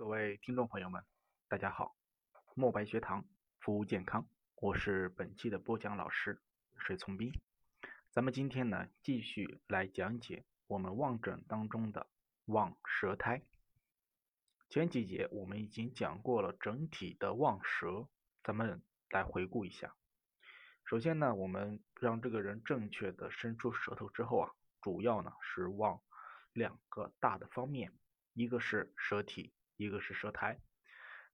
各位听众朋友们，大家好！墨白学堂服务健康，我是本期的播讲老师水从斌。咱们今天呢，继续来讲解我们望诊当中的望舌苔。前几节我们已经讲过了整体的望舌，咱们来回顾一下。首先呢，我们让这个人正确的伸出舌头之后啊，主要呢是望两个大的方面，一个是舌体。一个是舌苔，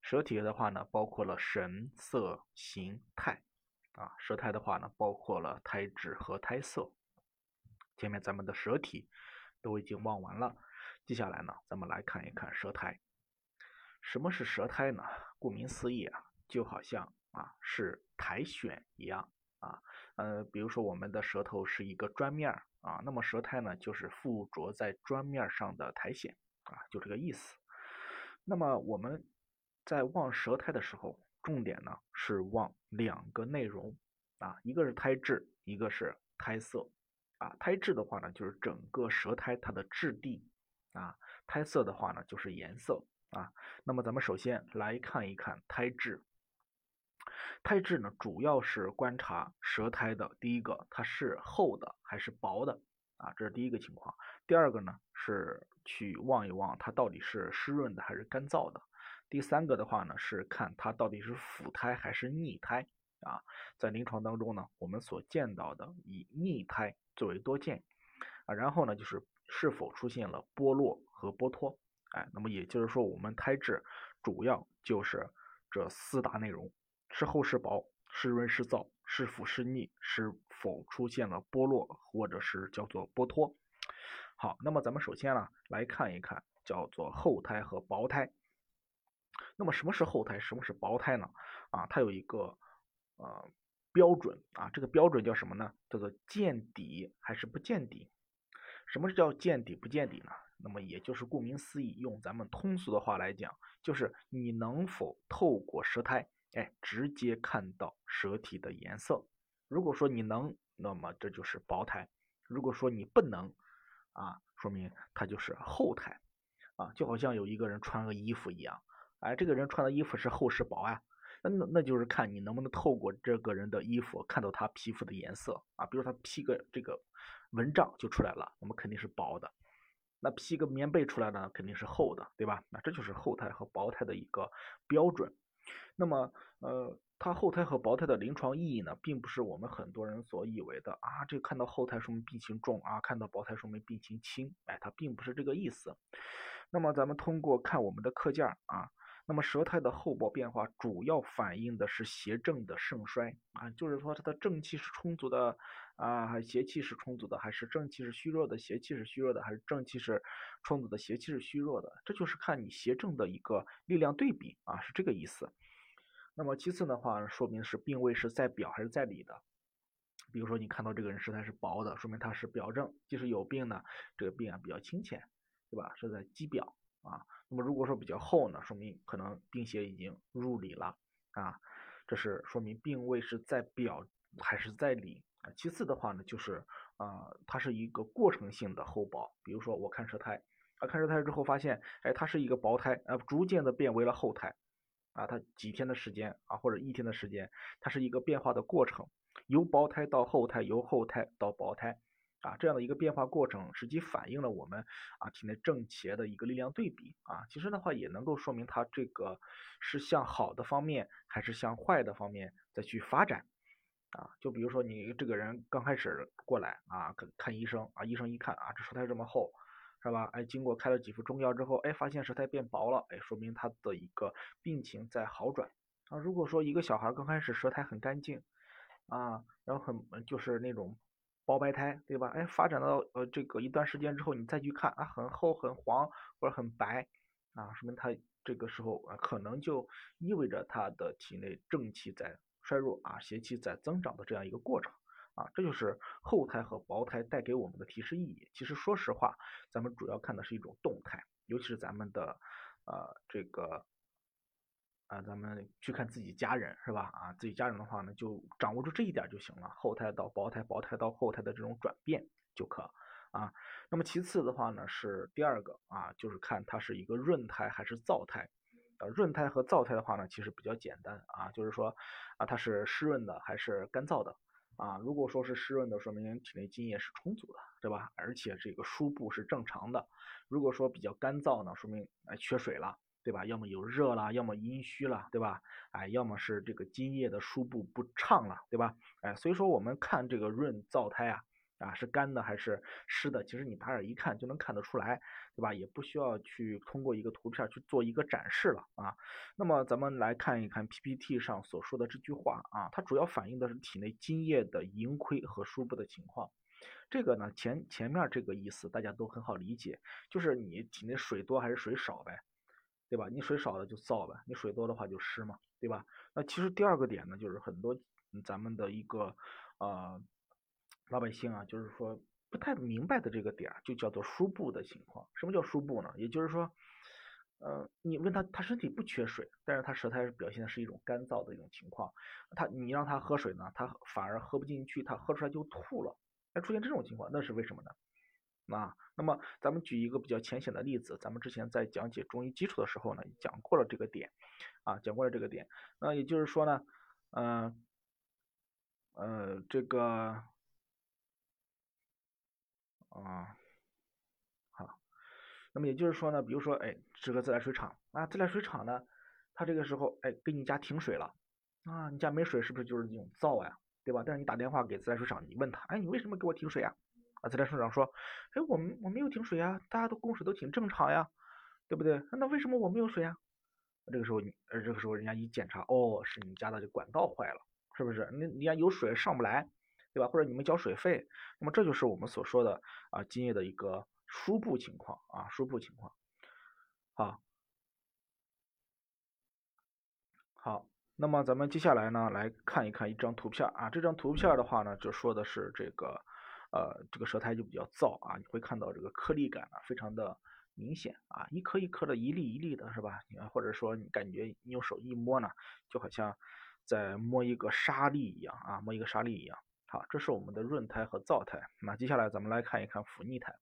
舌体的话呢，包括了神色形态啊；舌苔的话呢，包括了苔质和苔色。前面咱们的舌体都已经望完了，接下来呢，咱们来看一看舌苔。什么是舌苔呢？顾名思义啊，就好像啊是苔藓一样啊。呃，比如说我们的舌头是一个砖面啊，那么舌苔呢，就是附着在砖面上的苔藓啊，就这个意思。那么我们在望舌苔的时候，重点呢是望两个内容啊，一个是苔质，一个是苔色啊。苔质的话呢，就是整个舌苔它的质地啊；苔色的话呢，就是颜色啊。那么咱们首先来看一看苔质。苔质呢，主要是观察舌苔的第一个，它是厚的还是薄的。啊，这是第一个情况。第二个呢，是去望一望它到底是湿润的还是干燥的。第三个的话呢，是看它到底是腐胎还是逆胎。啊，在临床当中呢，我们所见到的以逆胎最为多见。啊，然后呢，就是是否出现了剥落和剥脱。哎，那么也就是说，我们胎质主要就是这四大内容：是厚是薄，湿润是燥。是腐是腻？是否出现了剥落，或者是叫做剥脱？好，那么咱们首先呢来看一看叫做厚胎和薄胎。那么什么是厚胎？什么是薄胎呢？啊，它有一个呃标准啊，这个标准叫什么呢？叫做见底还是不见底？什么是叫见底不见底呢？那么也就是顾名思义，用咱们通俗的话来讲，就是你能否透过舌苔。哎，直接看到舌体的颜色。如果说你能，那么这就是薄胎；如果说你不能，啊，说明它就是厚胎。啊，就好像有一个人穿个衣服一样，哎，这个人穿的衣服是厚是薄啊？那那就是看你能不能透过这个人的衣服看到他皮肤的颜色啊。比如他披个这个蚊帐就出来了，那么肯定是薄的；那披个棉被出来呢，肯定是厚的，对吧？那这就是厚胎和薄胎的一个标准。那么，呃，它后胎和薄胎的临床意义呢，并不是我们很多人所以为的啊，这看到后胎说明病情重啊，看到薄胎说明病情轻，哎，它并不是这个意思。那么咱们通过看我们的课件啊，那么舌苔的厚薄变化主要反映的是邪正的盛衰啊，就是说它的正气是充足的啊，邪气是充足的，还是正气是虚弱的，邪气是虚弱的，还是正气是充足的，邪气是虚弱的，这就是看你邪正的一个力量对比啊，是这个意思。那么其次的话，说明是病位是在表还是在里的。比如说你看到这个人舌苔是薄的，说明他是表症，即使有病呢，这个病啊比较清浅，对吧？是在肌表啊。那么如果说比较厚呢，说明可能病邪已经入里了啊。这是说明病位是在表还是在里啊。其次的话呢，就是啊，它是一个过程性的厚薄。比如说我看舌苔啊，看舌苔之后发现，哎，它是一个薄苔啊，逐渐的变为了厚苔。啊，它几天的时间啊，或者一天的时间，它是一个变化的过程，由薄胎到厚胎，由厚胎到薄胎，啊，这样的一个变化过程，实际反映了我们啊体内正邪的一个力量对比啊。其实的话，也能够说明它这个是向好的方面，还是向坏的方面再去发展啊。就比如说你这个人刚开始过来啊，看看医生啊，医生一看啊，这舌苔这么厚。是吧？哎，经过开了几副中药之后，哎，发现舌苔变薄了，哎，说明他的一个病情在好转啊。如果说一个小孩刚开始舌苔很干净啊，然后很就是那种薄白苔，对吧？哎，发展到呃这个一段时间之后，你再去看啊，很厚很黄或者很白啊，说明他这个时候啊，可能就意味着他的体内正气在衰弱啊，邪气在增长的这样一个过程。啊，这就是厚胎和薄胎带给我们的提示意义。其实说实话，咱们主要看的是一种动态，尤其是咱们的呃这个啊，咱们去看自己家人是吧？啊，自己家人的话呢，就掌握住这一点就行了。后胎到薄胎，薄胎到厚胎的这种转变就可啊。那么其次的话呢是第二个啊，就是看它是一个润胎还是燥胎。呃，润胎和燥胎的话呢，其实比较简单啊，就是说啊，它是湿润的还是干燥的啊？如果说是湿润的，说明体内津液是充足的，对吧？而且这个输布是正常的。如果说比较干燥呢，说明哎缺水了，对吧？要么有热了，要么阴虚了，对吧？哎，要么是这个津液的输布不畅了，对吧？哎，所以说我们看这个润燥胎啊。啊，是干的还是湿的？其实你打眼一看就能看得出来，对吧？也不需要去通过一个图片去做一个展示了啊。那么咱们来看一看 PPT 上所说的这句话啊，它主要反映的是体内津液的盈亏和输布的情况。这个呢，前前面这个意思大家都很好理解，就是你体内水多还是水少呗，对吧？你水少了就燥呗，你水多的话就湿嘛，对吧？那其实第二个点呢，就是很多咱们的一个呃。老百姓啊，就是说不太明白的这个点，就叫做输布的情况。什么叫输布呢？也就是说，呃，你问他，他身体不缺水，但是他舌苔表现的是一种干燥的一种情况。他你让他喝水呢，他反而喝不进去，他喝出来就吐了。那出现这种情况，那是为什么呢？啊，那么咱们举一个比较浅显的例子，咱们之前在讲解中医基础的时候呢，讲过了这个点，啊，讲过了这个点。那也就是说呢，嗯，呃，这个。啊，好，那么也就是说呢，比如说，哎，这个自来水厂啊，自来水厂呢，它这个时候，哎，给你家停水了，啊，你家没水，是不是就是这种燥呀，对吧？但是你打电话给自来水厂，你问他，哎，你为什么给我停水啊？啊，自来水厂说，哎，我们我没有停水呀，大家都供水都挺正常呀，对不对？那为什么我没有水啊？这个时候你，呃，这个时候人家一检查，哦，是你家的这管道坏了，是不是？那人家有水上不来。对吧？或者你们交水费，那么这就是我们所说的啊今夜的一个输布情况啊输布情况。好，好，那么咱们接下来呢来看一看一张图片啊，这张图片的话呢就说的是这个呃这个舌苔就比较燥啊，你会看到这个颗粒感啊非常的明显啊，一颗一颗的，一粒一粒的是吧？你或者说你感觉你用手一摸呢，就好像在摸一个沙粒一样啊，摸一个沙粒一样。好，这是我们的润苔和燥苔。那接下来咱们来看一看腐腻苔。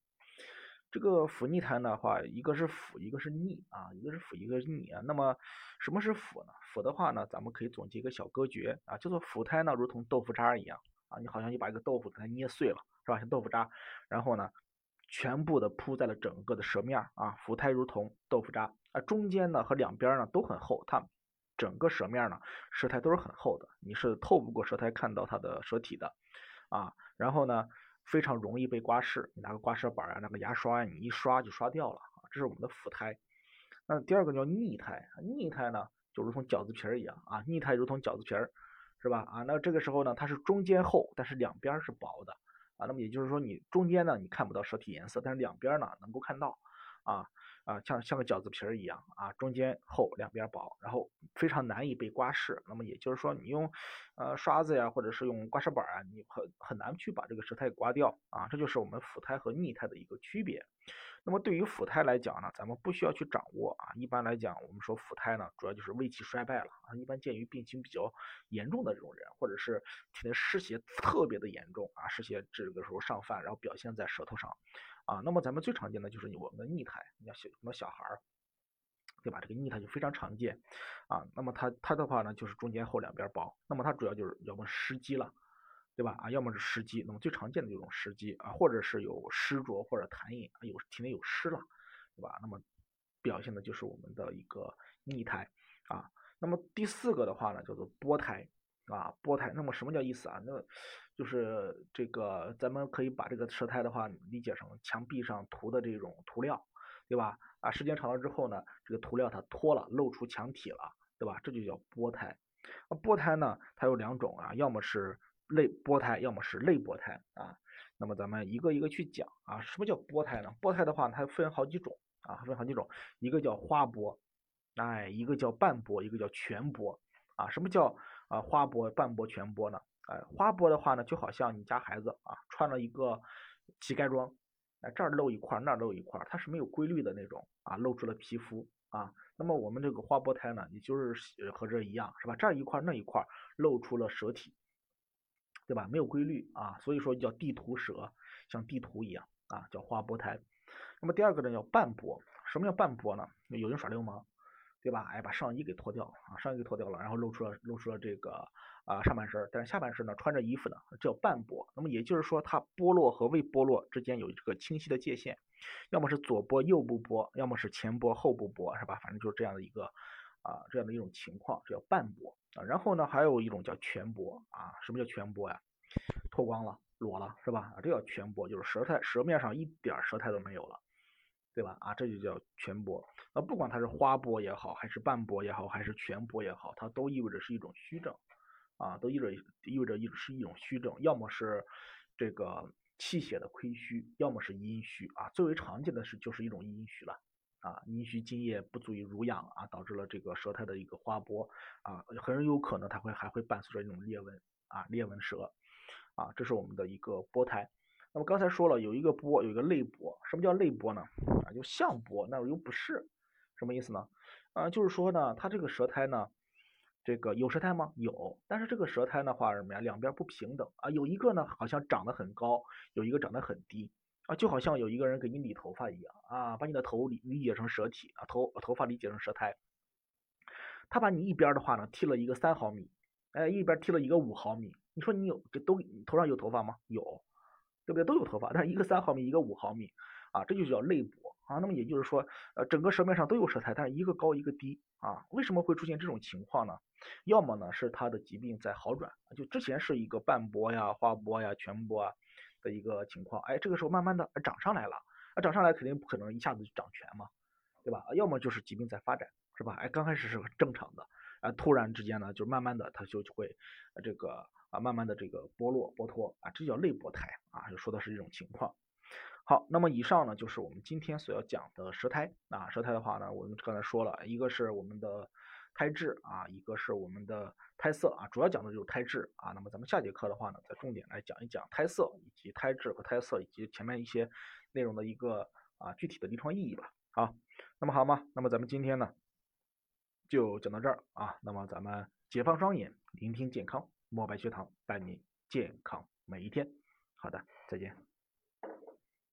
这个腐腻苔的话，一个是腐，一个是腻啊，一个是腐，一个是腻啊。那么什么是腐呢？腐的话呢，咱们可以总结一个小歌诀啊，叫做腐苔呢，如同豆腐渣一样啊，你好像你把一个豆腐给它捏碎了，是吧？像豆腐渣，然后呢，全部的铺在了整个的舌面啊。腐苔如同豆腐渣啊，中间呢和两边呢都很厚，它。整个舌面呢，舌苔都是很厚的，你是透不过舌苔看到它的舌体的，啊，然后呢，非常容易被刮拭，你拿个刮舌板啊，拿个牙刷呀，你一刷就刷掉了啊，这是我们的腐苔。那第二个叫腻苔，腻苔呢就如同饺子皮儿一样啊，腻苔如同饺子皮儿，是吧？啊，那这个时候呢，它是中间厚，但是两边是薄的啊，那么也就是说你中间呢你看不到舌体颜色，但是两边呢能够看到。啊。啊，像像个饺子皮儿一样啊，中间厚，两边薄，然后非常难以被刮拭。那么也就是说，你用呃刷子呀，或者是用刮痧板啊，你很很难去把这个舌苔刮掉啊。这就是我们腐苔和腻苔的一个区别。那么对于腐苔来讲呢，咱们不需要去掌握啊。一般来讲，我们说腐苔呢，主要就是胃气衰败了啊。一般见于病情比较严重的这种人，或者是体内湿邪特别的严重啊，湿邪这个时候上犯，然后表现在舌头上。啊，那么咱们最常见的就是我们的逆苔，你像小什么小孩儿，对吧？这个逆苔就非常常见啊。那么它它的话呢，就是中间厚两边薄。那么它主要就是要么湿积了，对吧？啊，要么是湿积。那么最常见的这种湿积啊，或者是有湿浊或者痰饮，有体内有湿了，对吧？那么表现的就是我们的一个逆苔啊。那么第四个的话呢，叫做波苔。啊，波苔，那么什么叫意思啊？那就是这个，咱们可以把这个舌苔的话理解成墙壁上涂的这种涂料，对吧？啊，时间长了之后呢，这个涂料它脱了，露出墙体了，对吧？这就叫波苔。那波苔呢，它有两种啊，要么是类波苔，要么是类波苔啊。那么咱们一个一个去讲啊，什么叫波苔呢？波苔的话，它分好几种啊，分好几种，一个叫花波，哎，一个叫半波，一个叫全波啊。什么叫？啊，花波、半波、全波呢？哎，花波的话呢，就好像你家孩子啊，穿了一个乞丐装，哎，这儿露一块，那儿露一块，它是没有规律的那种啊，露出了皮肤啊。那么我们这个花波胎呢，也就是和这一样，是吧？这儿一块，那一块露出了舌体，对吧？没有规律啊，所以说叫地图舌，像地图一样啊，叫花波胎。那么第二个呢叫半波，什么叫半波呢？有人耍流氓，对吧？哎，把上衣给脱掉啊，上衣给脱掉了，然后露出了露出了这个啊上半身，但是下半身呢穿着衣服呢，这叫半波。那么也就是说，它剥落和未剥落之间有一个清晰的界限，要么是左剥右不剥，要么是前剥后不剥，是吧？反正就是这样的一个啊这样的一种情况，这叫半剥啊。然后呢，还有一种叫全剥啊，什么叫全剥呀？脱光了，裸了，是吧？啊，这叫全剥，就是舌苔舌面上一点舌苔都没有了。对吧？啊，这就叫全剥。那不管它是花剥也好，还是半剥也好，还是全剥也好，它都意味着是一种虚症，啊，都意味着意味着一是一种虚症，要么是这个气血的亏虚，要么是阴虚啊。最为常见的是就是一种阴虚了，啊，阴虚津液不足以濡养啊，导致了这个舌苔的一个花剥啊，很有可能它会还会伴随着一种裂纹啊，裂纹舌啊，这是我们的一个剥苔。那么刚才说了，有一个波，有一个泪波。什么叫泪波呢？啊，就像波，那又不是，什么意思呢？啊，就是说呢，它这个舌苔呢，这个有舌苔吗？有，但是这个舌苔的话什么呀？两边不平等啊，有一个呢好像长得很高，有一个长得很低啊，就好像有一个人给你理头发一样啊，把你的头理理解成舌体啊，头头发理解成舌苔，他把你一边的话呢剃了一个三毫米，哎，一边剃了一个五毫米，你说你有这都头上有头发吗？有。对不对？都有头发，但是一个三毫米，一个五毫米，啊，这就叫泪薄啊。那么也就是说，呃，整个舌面上都有舌苔，但是一个高一个低啊。为什么会出现这种情况呢？要么呢是他的疾病在好转，就之前是一个半薄呀、花薄呀、全薄啊的一个情况，哎，这个时候慢慢的长上来了，啊，长上来肯定不可能一下子就长全嘛，对吧？要么就是疾病在发展，是吧？哎，刚开始是正常的，啊，突然之间呢，就慢慢的它就就会这个。啊，慢慢的这个剥落剥脱啊，这叫内剥胎啊，就说的是这种情况。好，那么以上呢就是我们今天所要讲的舌苔啊，舌苔的话呢，我们刚才说了一个是我们的胎质啊，一个是我们的胎色啊，主要讲的就是胎质啊。那么咱们下节课的话呢，再重点来讲一讲胎色以及胎质和胎色以及前面一些内容的一个啊具体的临床意义吧。好，那么好吗？那么咱们今天呢就讲到这儿啊，那么咱们解放双眼，聆听健康。墨白学堂，伴你健康每一天。好的，再见。